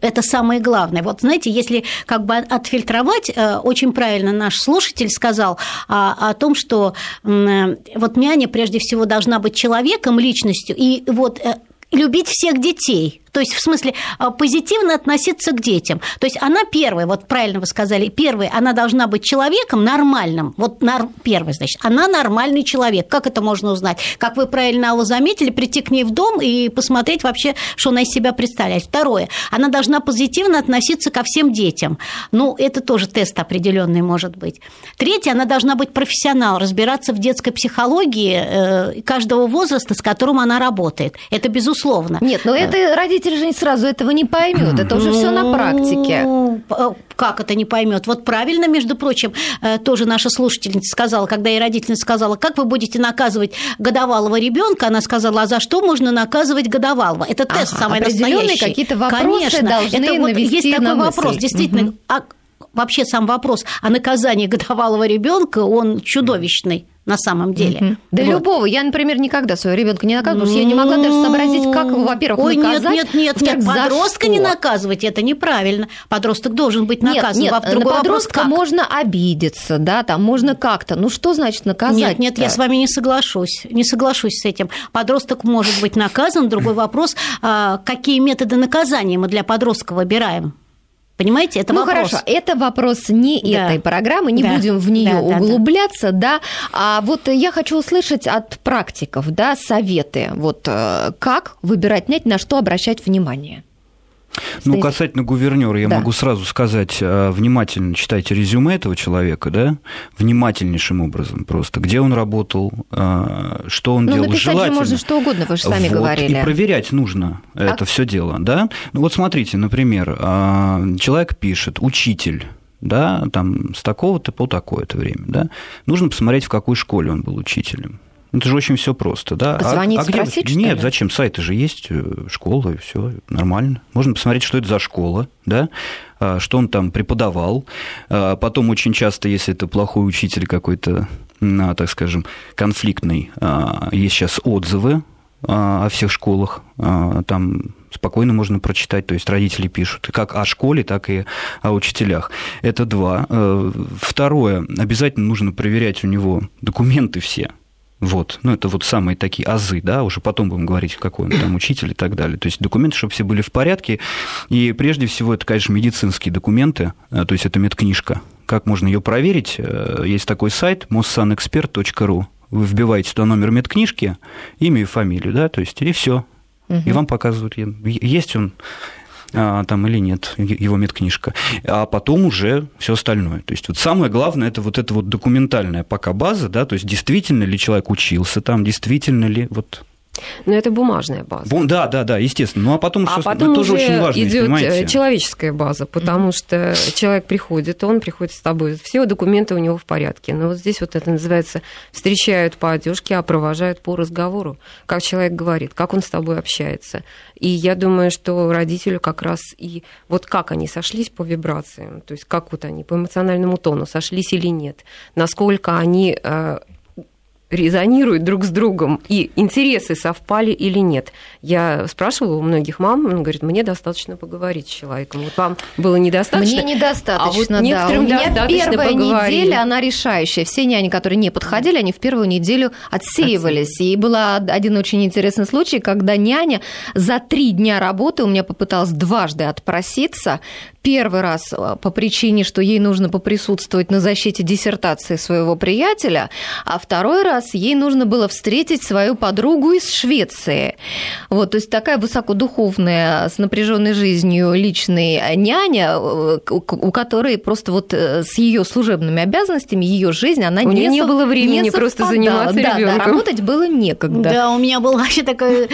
Это самое главное. Вот знаете, если как бы отфильтровать, э, очень правильно наш слушатель сказал а, о том, что что вот няня прежде всего должна быть человеком, личностью, и вот любить всех детей. То есть, в смысле, а, позитивно относиться к детям. То есть, она первая, вот правильно вы сказали, первая, она должна быть человеком нормальным. Вот нар, первый, значит, она нормальный человек. Как это можно узнать? Как вы правильно, Алла, заметили, прийти к ней в дом и посмотреть вообще, что она из себя представляет. Второе, она должна позитивно относиться ко всем детям. Ну, это тоже тест определенный может быть. Третье, она должна быть профессионал, разбираться в детской психологии э, каждого возраста, с которым она работает. Это безусловно. Нет, но это родители родитель же сразу этого не поймет. Это уже все на практике. Э, как это не поймет? Вот правильно, между прочим, э, тоже наша слушательница сказала, когда ей родительница сказала, как вы будете наказывать годовалого ребенка, она сказала, а за что можно наказывать годовалого? Это тест ага, самый настоящий. какие-то вопросы Конечно, должны это вот есть такой на вопрос, действительно. Угу. А вообще сам вопрос о наказании годовалого ребенка, он чудовищный на самом деле. Mm-hmm. Да вот. любого. Я, например, никогда своего ребенка не наказываю, потому что я не могла даже сообразить, как его, во-первых, Ой, наказать. Нет, нет, нет, нет. Подростка не наказывать, это неправильно. Подросток должен быть наказан. Нет, нет, на подростка вопрос, можно обидеться, да, там можно как-то. Ну что значит наказать? Нет, нет, я с вами не соглашусь. Не соглашусь с этим. Подросток может быть наказан. Другой вопрос, а, какие методы наказания мы для подростка выбираем. Понимаете, это ну, вопрос. хорошо, это вопрос не да. этой программы, не да. будем в нее да, углубляться, да, да. А вот я хочу услышать от практиков, да, советы, вот э, как выбирать нять, на что обращать внимание. Ну, касательно гувернера, я да. могу сразу сказать, э, внимательно читайте резюме этого человека, да, внимательнейшим образом просто, где он работал, э, что он ну, делал, желательно. можно что угодно, вы же сами вот, говорили. И проверять нужно а... это все дело, да. Ну, вот смотрите, например, э, человек пишет, учитель, да, там с такого-то по такое-то время, да, нужно посмотреть, в какой школе он был учителем. Это же очень все просто, да. Позвонить, а, а спросить, где... Нет, зачем? Сайты же есть, э, школа, и все нормально. Можно посмотреть, что это за школа, да, а, что он там преподавал. А, потом очень часто, если это плохой учитель какой-то, так скажем, конфликтный, есть сейчас отзывы о всех школах, там спокойно можно прочитать, то есть родители пишут как о школе, так и о учителях. Это два. Э, второе, обязательно нужно проверять у него документы все, вот, ну это вот самые такие азы, да, уже потом будем говорить, какой он там учитель и так далее. То есть документы, чтобы все были в порядке. И прежде всего это, конечно, медицинские документы, э, то есть это медкнижка. Как можно ее проверить? Э, есть такой сайт mossanexpert.ru. Вы вбиваете туда номер медкнижки, имя и фамилию, да, то есть и все. Угу. И вам показывают, есть он а, там или нет, его медкнижка, а потом уже все остальное. То есть вот самое главное это вот эта вот документальная пока база, да, то есть действительно ли человек учился там, действительно ли вот но это бумажная база. Бум, да, да, да, естественно. Ну а потом, а что, потом тоже очень важно, идет понимаете? человеческая база, потому mm-hmm. что человек приходит, он приходит с тобой, все документы у него в порядке. Но вот здесь вот это называется встречают по одежке, а провожают по разговору. Как человек говорит, как он с тобой общается. И я думаю, что родителю как раз и вот как они сошлись по вибрациям, то есть как вот они по эмоциональному тону сошлись или нет, насколько они э, резонируют друг с другом, и интересы совпали или нет. Я спрашивала у многих мам, он говорит, мне достаточно поговорить с человеком. Вот вам было недостаточно? Мне недостаточно, а вот да. У меня первая поговорили. неделя, она решающая. Все няни, которые не подходили, они в первую неделю отсеивались. И был один очень интересный случай, когда няня за три дня работы у меня попыталась дважды отпроситься, первый раз э, по причине, что ей нужно поприсутствовать на защите диссертации своего приятеля, а второй раз ей нужно было встретить свою подругу из Швеции. Вот, то есть такая высокодуховная, с напряженной жизнью личная няня, э, у которой просто вот э, с ее служебными обязанностями ее жизнь, она у не, не было времени не просто заниматься да, ребенком. Да, работать было некогда. Да, у меня была вообще такая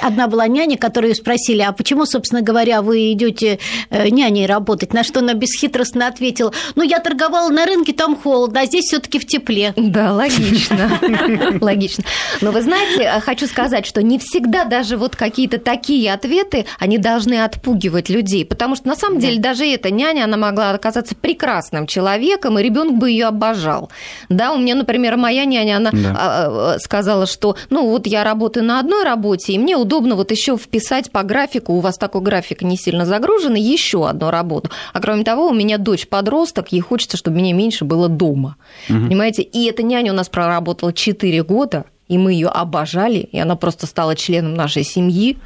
одна была няня, которую спросили, а почему, собственно говоря, вы идете няней работать, на что она бесхитростно ответила, ну, я торговала на рынке, там холодно, а здесь все таки в тепле. Да, логично, логично. Но вы знаете, э, хочу сказать, что не всегда даже вот какие-то такие ответы, они должны отпугивать людей, потому что на самом деле даже эта няня, она могла оказаться прекрасным человеком, и ребенок бы ее обожал. Да, у меня, например, моя няня, она. А, э, сказала, что, ну, вот я работаю на одной работе, и мне удобно вот еще вписать по графику, у вас такой график не сильно загружен, на еще одну работу. А кроме того, у меня дочь подросток, ей хочется, чтобы меня меньше было дома. Угу. Понимаете? И эта няня у нас проработала 4 года, и мы ее обожали, и она просто стала членом нашей семьи.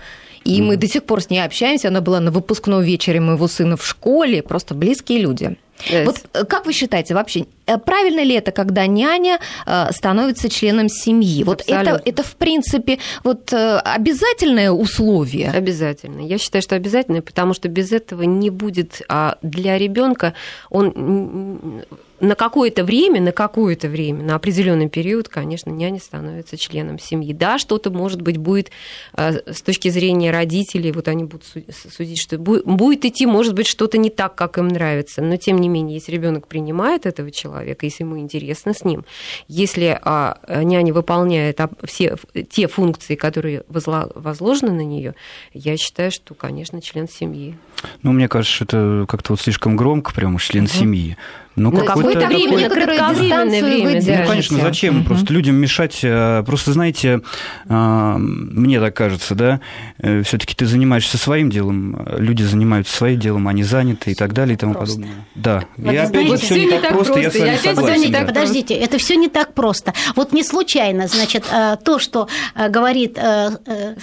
И mm. мы до сих пор с ней общаемся. Она была на выпускном вечере моего сына в школе. Просто близкие люди. Yes. Вот э, как вы считаете вообще, э, правильно ли это, когда няня э, становится членом семьи? Вот это, это, в принципе, вот обязательное условие? Обязательно. Я считаю, что обязательное, потому что без этого не будет а для ребенка он на какое-то время, на какое-то время, на определенный период, конечно, няня становится членом семьи. Да, что-то, может быть, будет э, с точки зрения родителей, вот они будут судить, что будет идти, может быть, что-то не так, как им нравится, но тем не менее, если ребенок принимает этого человека, если ему интересно с ним, если а, няня выполняет все те функции, которые возложены на нее, я считаю, что, конечно, член семьи. Ну, мне кажется, это как-то вот слишком громко, прямо член угу. семьи. Ну, ну какое-то время, какое кратковременное время. Ну, конечно, зачем угу. просто людям мешать? Э, просто, знаете, э, мне так кажется, да, э, все таки ты занимаешься своим делом, люди занимаются своим делом, они заняты и так далее и тому просто. подобное. Да, вот, и опять знаете, все не так просто, я с вами согласен. Да. Подождите, это все не так просто. Вот не случайно, значит, то, что говорит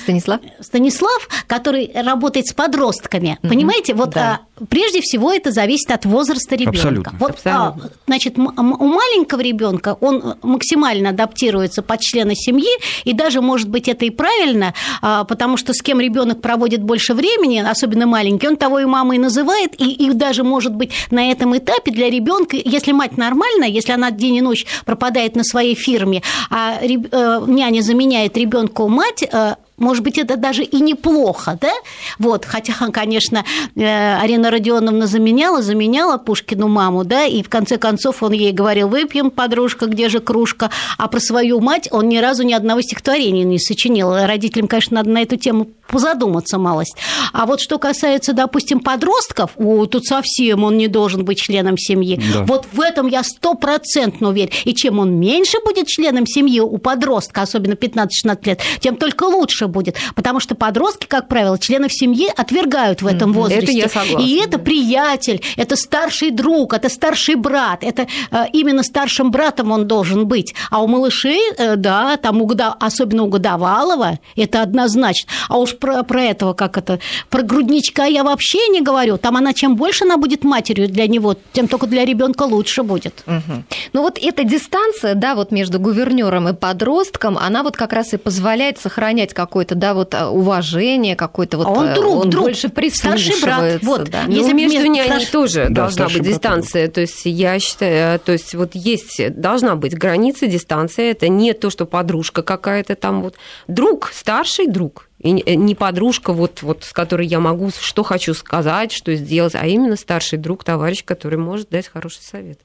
Станислав, Станислав который работает с подростками, угу. понимаете, вот да. прежде всего это зависит от возраста ребенка. Абсолютно. Вот а, значит, у маленького ребенка он максимально адаптируется под члена семьи, и даже, может быть, это и правильно, а, потому что с кем ребенок проводит больше времени, особенно маленький, он того и мамой называет, и, и даже, может быть, на этом этапе для ребенка, если мать нормальная, если она день и ночь пропадает на своей фирме, а э, няня заменяет ребенку мать, э, может быть, это даже и неплохо, да? Вот, хотя, конечно, э, Арина Родионовна заменяла, заменяла Пушкину маму, да, и в конце концов он ей говорил, выпьем, подружка, где же кружка, а про свою мать он ни разу ни одного стихотворения не сочинил. Родителям, конечно, надо на эту тему позадуматься малость. А вот что касается, допустим, подростков, о, тут совсем он не должен быть членом семьи. Да. Вот в этом я стопроцентно уверен. И чем он меньше будет членом семьи у подростка, особенно 15-16 лет, тем только лучше будет. Потому что подростки, как правило, членов семьи отвергают в этом возрасте. Это я согласна. И это приятель, это старший друг, это старший брат. Это э, именно старшим братом он должен быть. А у малышей, э, да, там у, особенно у годовалого, это однозначно. А уж про, про этого, как это, про грудничка я вообще не говорю. Там она чем больше она будет матерью для него, тем только для ребенка лучше будет. Угу. Ну вот эта дистанция, да, вот между гувернером и подростком, она вот как раз и позволяет сохранять какое-то, да, вот а, уважение, какое-то вот. А он друг, он друг, больше старший брат. Вот, да. если ну, между ними старш... тоже да, должна быть дистанция. То есть я считаю, то есть вот есть должна быть граница, дистанция. Это не то, что подружка какая-то там вот друг, старший друг э, не подружка, вот, вот, с которой я могу, что хочу сказать, что сделать, а именно старший друг, товарищ, который может дать хороший совет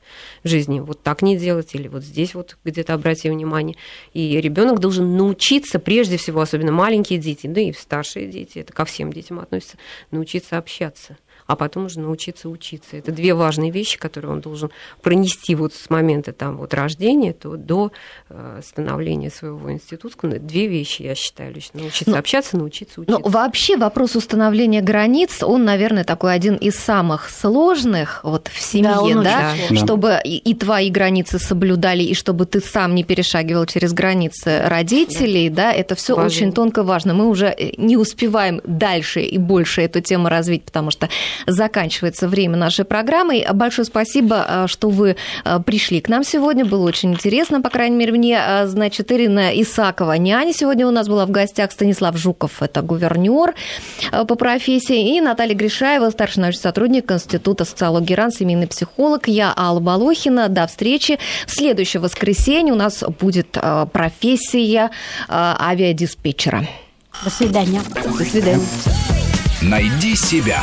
в жизни. Вот так не делать, или вот здесь вот где-то обрати внимание. И ребенок должен научиться, прежде всего, особенно маленькие дети, да и старшие дети, это ко всем детям относится, научиться общаться а потом уже научиться учиться. Это две важные вещи, которые он должен пронести вот с момента там, вот, рождения то до э, становления своего института. Две вещи, я считаю, лично. Научиться но, ну, общаться, научиться учиться. Но вообще вопрос установления границ, он, наверное, такой один из самых сложных вот в семье, да, да? да. чтобы и, и твои границы соблюдали, и чтобы ты сам не перешагивал через границы родителей, да, да это все очень тонко важно. Мы уже э, не успеваем дальше и больше эту тему развить, потому что заканчивается время нашей программы. Большое спасибо, э, что вы э, пришли к нам сегодня. Было очень интересно, по крайней мере, мне. Э, значит, Ирина Исакова, няня, сегодня у нас была в гостях. Станислав Жуков, это гувернер по профессии. И Наталья Гришаева, старший научный сотрудник Института социологии РАН, семейный психолог. Я Алла Балохина. До встречи. В следующее воскресенье у нас будет профессия авиадиспетчера. До свидания. До свидания. Найди себя.